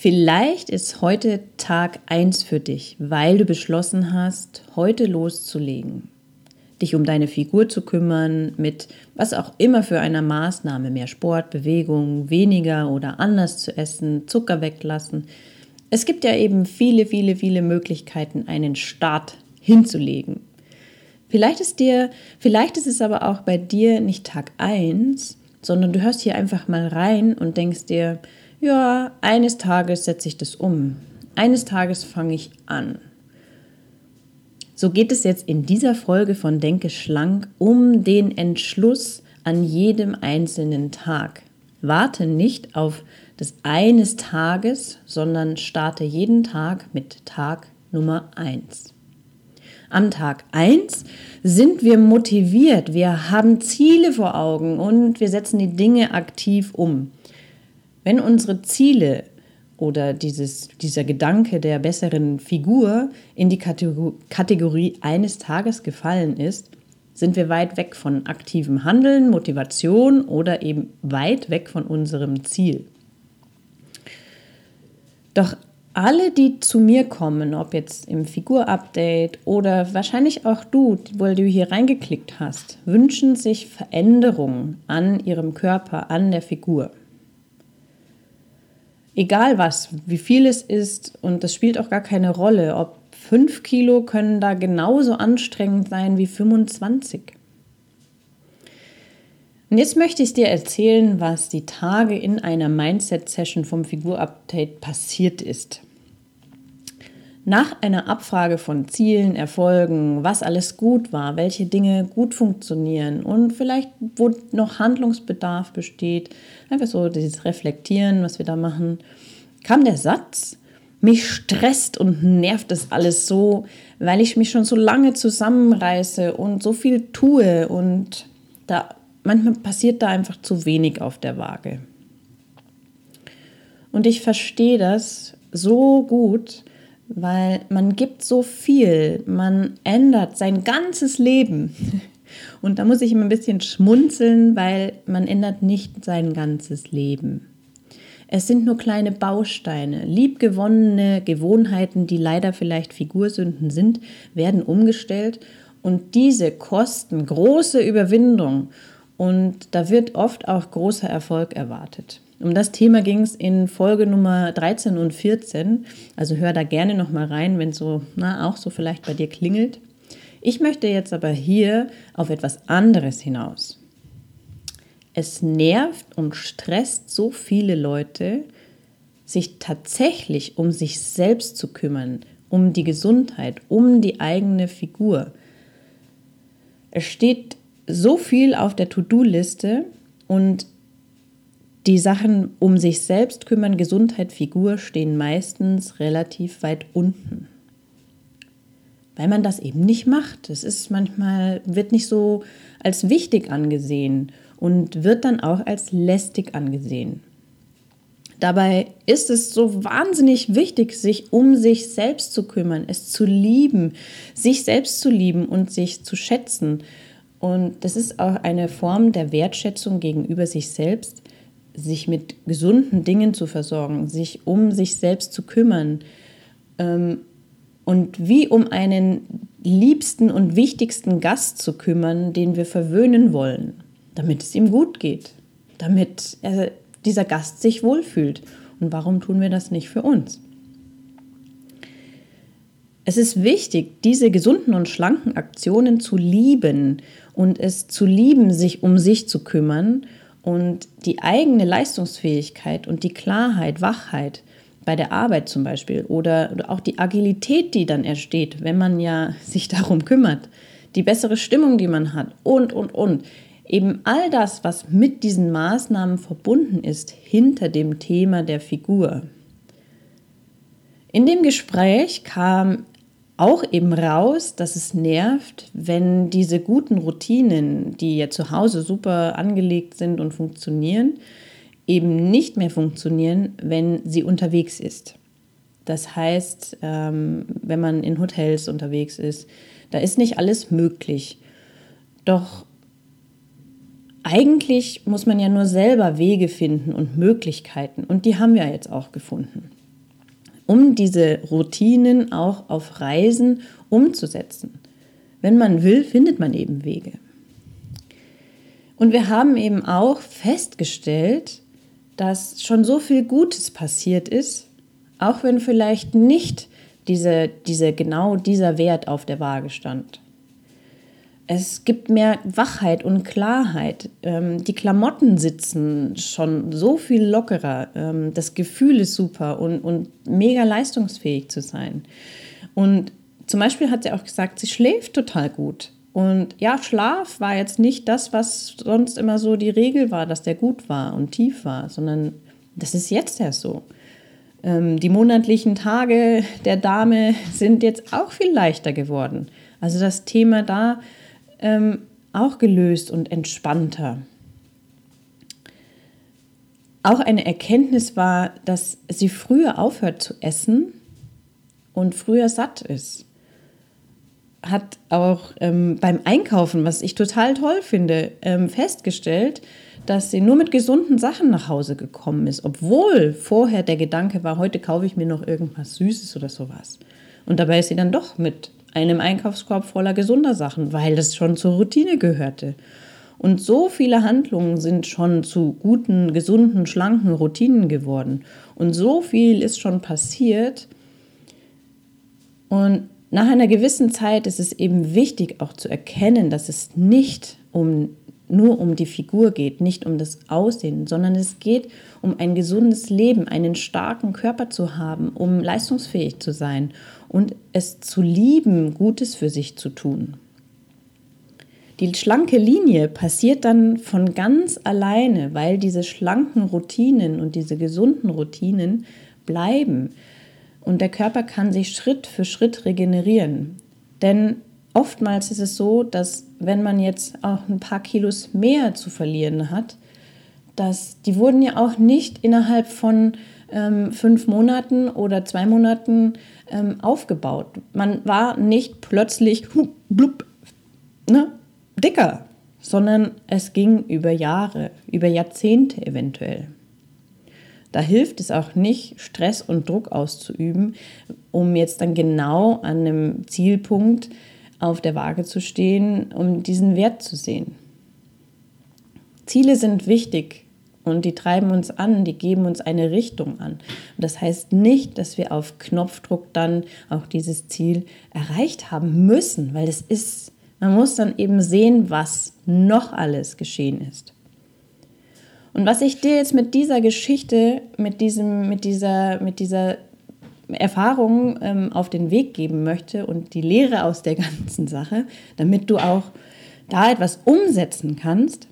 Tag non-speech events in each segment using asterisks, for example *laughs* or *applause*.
Vielleicht ist heute Tag 1 für dich, weil du beschlossen hast, heute loszulegen. Dich um deine Figur zu kümmern, mit was auch immer für einer Maßnahme, mehr Sport, Bewegung, weniger oder anders zu essen, Zucker weglassen. Es gibt ja eben viele, viele, viele Möglichkeiten, einen Start hinzulegen. Vielleicht ist dir, vielleicht ist es aber auch bei dir nicht Tag 1, sondern du hörst hier einfach mal rein und denkst dir, ja, eines Tages setze ich das um. Eines Tages fange ich an. So geht es jetzt in dieser Folge von Denke schlank um den Entschluss an jedem einzelnen Tag. Warte nicht auf das eines Tages, sondern starte jeden Tag mit Tag Nummer 1. Am Tag 1 sind wir motiviert, wir haben Ziele vor Augen und wir setzen die Dinge aktiv um. Wenn unsere Ziele oder dieses, dieser Gedanke der besseren Figur in die Kategorie eines Tages gefallen ist, sind wir weit weg von aktivem Handeln, Motivation oder eben weit weg von unserem Ziel. Doch alle, die zu mir kommen, ob jetzt im Figur-Update oder wahrscheinlich auch du, weil du hier reingeklickt hast, wünschen sich Veränderungen an ihrem Körper, an der Figur egal was, wie viel es ist, und das spielt auch gar keine Rolle, ob 5 Kilo können da genauso anstrengend sein wie 25. Und jetzt möchte ich dir erzählen, was die Tage in einer Mindset-Session vom Figur-Update passiert ist. Nach einer Abfrage von Zielen, Erfolgen, was alles gut war, welche Dinge gut funktionieren und vielleicht wo noch Handlungsbedarf besteht, einfach so dieses Reflektieren, was wir da machen, kam der Satz, mich stresst und nervt das alles so, weil ich mich schon so lange zusammenreiße und so viel tue und da manchmal passiert da einfach zu wenig auf der Waage. Und ich verstehe das so gut, weil man gibt so viel, man ändert sein ganzes Leben. *laughs* Und da muss ich immer ein bisschen schmunzeln, weil man ändert nicht sein ganzes Leben. Es sind nur kleine Bausteine, liebgewonnene Gewohnheiten, die leider vielleicht Figursünden sind, werden umgestellt und diese kosten große Überwindung und da wird oft auch großer Erfolg erwartet. Um das Thema ging es in Folge Nummer 13 und 14. Also hör da gerne noch mal rein, wenn so na, auch so vielleicht bei dir klingelt. Ich möchte jetzt aber hier auf etwas anderes hinaus. Es nervt und stresst so viele Leute, sich tatsächlich um sich selbst zu kümmern, um die Gesundheit, um die eigene Figur. Es steht so viel auf der To-Do-Liste und die Sachen um sich selbst kümmern, Gesundheit, Figur stehen meistens relativ weit unten. Weil man das eben nicht macht. Es ist manchmal, wird nicht so als wichtig angesehen und wird dann auch als lästig angesehen. Dabei ist es so wahnsinnig wichtig, sich um sich selbst zu kümmern, es zu lieben, sich selbst zu lieben und sich zu schätzen. Und das ist auch eine Form der Wertschätzung gegenüber sich selbst, sich mit gesunden Dingen zu versorgen, sich um sich selbst zu kümmern ähm, und wie um einen liebsten und wichtigsten Gast zu kümmern, den wir verwöhnen wollen, damit es ihm gut geht, damit er, dieser Gast sich wohlfühlt. Und warum tun wir das nicht für uns? Es ist wichtig, diese gesunden und schlanken Aktionen zu lieben und es zu lieben, sich um sich zu kümmern und die eigene Leistungsfähigkeit und die Klarheit, Wachheit bei der Arbeit zum Beispiel oder, oder auch die Agilität, die dann entsteht, wenn man ja *laughs* sich darum kümmert, die bessere Stimmung, die man hat und, und, und. eben all das, was mit diesen Maßnahmen verbunden ist, hinter dem Thema der Figur. In dem Gespräch kam auch eben raus, dass es nervt, wenn diese guten Routinen, die ja zu Hause super angelegt sind und funktionieren, eben nicht mehr funktionieren, wenn sie unterwegs ist. Das heißt, ähm, wenn man in Hotels unterwegs ist, da ist nicht alles möglich. Doch eigentlich muss man ja nur selber Wege finden und Möglichkeiten. Und die haben wir jetzt auch gefunden, um diese Routinen auch auf Reisen umzusetzen. Wenn man will, findet man eben Wege. Und wir haben eben auch festgestellt, dass schon so viel Gutes passiert ist, auch wenn vielleicht nicht diese, diese, genau dieser Wert auf der Waage stand. Es gibt mehr Wachheit und Klarheit. Ähm, die Klamotten sitzen schon so viel lockerer. Ähm, das Gefühl ist super und, und mega leistungsfähig zu sein. Und zum Beispiel hat sie auch gesagt, sie schläft total gut. Und ja, Schlaf war jetzt nicht das, was sonst immer so die Regel war, dass der gut war und tief war, sondern das ist jetzt erst so. Ähm, die monatlichen Tage der Dame *laughs* sind jetzt auch viel leichter geworden. Also das Thema da ähm, auch gelöst und entspannter. Auch eine Erkenntnis war, dass sie früher aufhört zu essen und früher satt ist. Hat auch ähm, beim Einkaufen, was ich total toll finde, ähm, festgestellt, dass sie nur mit gesunden Sachen nach Hause gekommen ist, obwohl vorher der Gedanke war, heute kaufe ich mir noch irgendwas Süßes oder sowas. Und dabei ist sie dann doch mit einem Einkaufskorb voller gesunder Sachen, weil das schon zur Routine gehörte. Und so viele Handlungen sind schon zu guten, gesunden, schlanken Routinen geworden. Und so viel ist schon passiert. Und nach einer gewissen Zeit ist es eben wichtig auch zu erkennen, dass es nicht um nur um die Figur geht, nicht um das Aussehen, sondern es geht um ein gesundes Leben, einen starken Körper zu haben, um leistungsfähig zu sein und es zu lieben, Gutes für sich zu tun. Die schlanke Linie passiert dann von ganz alleine, weil diese schlanken Routinen und diese gesunden Routinen bleiben. Und der Körper kann sich Schritt für Schritt regenerieren. Denn oftmals ist es so, dass wenn man jetzt auch ein paar Kilos mehr zu verlieren hat, dass die wurden ja auch nicht innerhalb von ähm, fünf Monaten oder zwei Monaten ähm, aufgebaut. Man war nicht plötzlich blub, ne, dicker, sondern es ging über Jahre, über Jahrzehnte eventuell. Da hilft es auch nicht, Stress und Druck auszuüben, um jetzt dann genau an einem Zielpunkt auf der Waage zu stehen, um diesen Wert zu sehen. Ziele sind wichtig und die treiben uns an, die geben uns eine Richtung an. Und das heißt nicht, dass wir auf Knopfdruck dann auch dieses Ziel erreicht haben müssen, weil es ist, man muss dann eben sehen, was noch alles geschehen ist. Und was ich dir jetzt mit dieser Geschichte, mit, diesem, mit, dieser, mit dieser Erfahrung ähm, auf den Weg geben möchte und die Lehre aus der *laughs* ganzen Sache, damit du auch da etwas umsetzen kannst,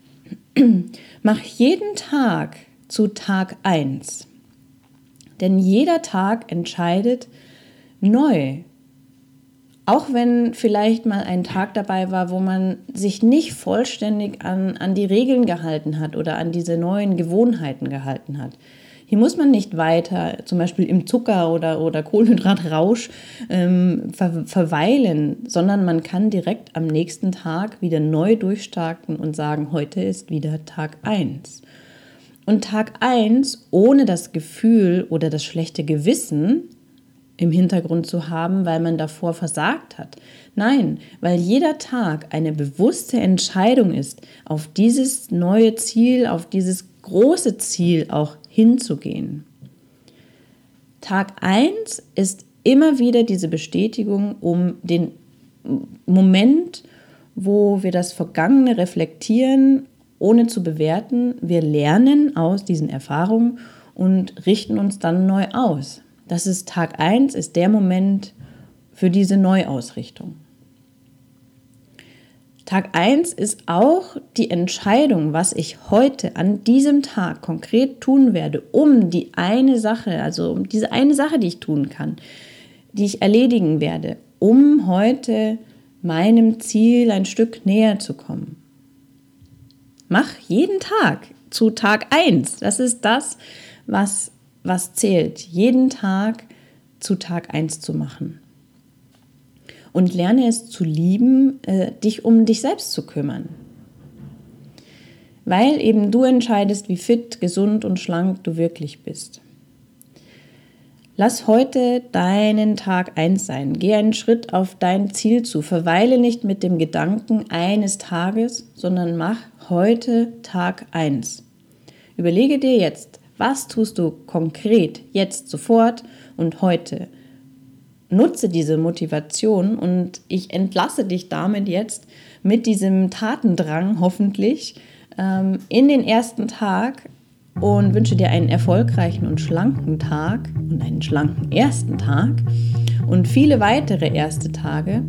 *clears throat* mach jeden Tag zu Tag 1. Denn jeder Tag entscheidet neu. Auch wenn vielleicht mal ein Tag dabei war, wo man sich nicht vollständig an, an die Regeln gehalten hat oder an diese neuen Gewohnheiten gehalten hat. Hier muss man nicht weiter, zum Beispiel im Zucker- oder, oder Kohlenhydratrausch, ähm, ver verweilen, sondern man kann direkt am nächsten Tag wieder neu durchstarten und sagen, heute ist wieder Tag 1. Und Tag 1 ohne das Gefühl oder das schlechte Gewissen im Hintergrund zu haben, weil man davor versagt hat. Nein, weil jeder Tag eine bewusste Entscheidung ist, auf dieses neue Ziel, auf dieses große Ziel auch hinzugehen. Tag 1 ist immer wieder diese Bestätigung um den Moment, wo wir das Vergangene reflektieren, ohne zu bewerten. Wir lernen aus diesen Erfahrungen und richten uns dann neu aus. Das ist Tag 1, ist der Moment für diese Neuausrichtung. Tag 1 ist auch die Entscheidung, was ich heute an diesem Tag konkret tun werde, um die eine Sache, also um diese eine Sache, die ich tun kann, die ich erledigen werde, um heute meinem Ziel ein Stück näher zu kommen. Mach jeden Tag zu Tag 1. Das ist das, was, was zählt. Jeden Tag zu Tag 1 zu machen. Und lerne es zu lieben, äh, dich um dich selbst zu kümmern. Weil eben du entscheidest, wie fit, gesund und schlank du wirklich bist. Lass heute deinen Tag eins sein. Geh einen Schritt auf dein Ziel zu. Verweile nicht mit dem Gedanken eines Tages, sondern mach heute Tag eins. Überlege dir jetzt, was tust du konkret, jetzt, sofort und heute. Nutze diese Motivation und ich entlasse dich damit jetzt mit diesem Tatendrang hoffentlich ähm, in den ersten Tag und wünsche dir einen erfolgreichen und schlanken Tag und einen schlanken ersten Tag und viele weitere erste Tage.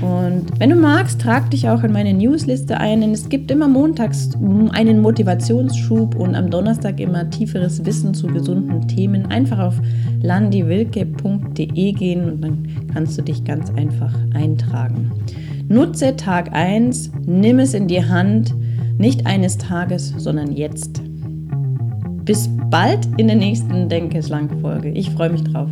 Und wenn du magst, trag dich auch in meine Newsliste ein, denn es gibt immer montags einen Motivationsschub und am Donnerstag immer tieferes Wissen zu gesunden Themen. Einfach auf landiwilke.de gehen und dann kannst du dich ganz einfach eintragen. Nutze Tag 1, nimm es in die Hand, nicht eines Tages, sondern jetzt. Bis bald in der nächsten Denke Slang Folge. Ich freue mich drauf.